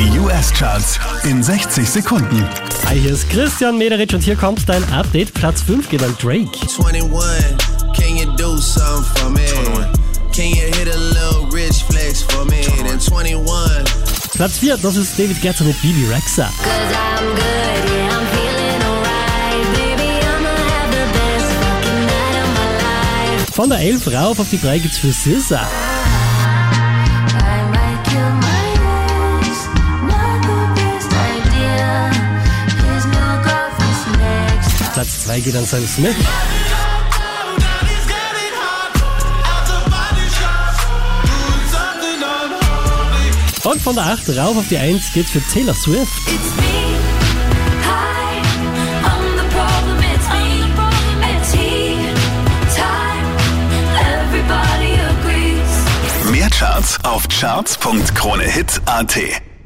Die US-Charts in 60 Sekunden. Hi, hier ist Christian Mederich und hier kommt dein Update. Platz 5 geht an Drake. 21, can you do something for me? Can you hit a little rich flex for me? Then 21. Platz 4, das ist David Guetta mit Bibi Rexa. Von der 11 rauf auf die 3 geht's für SZA. Platz 2 geht an Sam Smith. Und von der 8 rauf auf die 1 geht's für Taylor Swift. Mehr Charts auf charts.kronehit.at.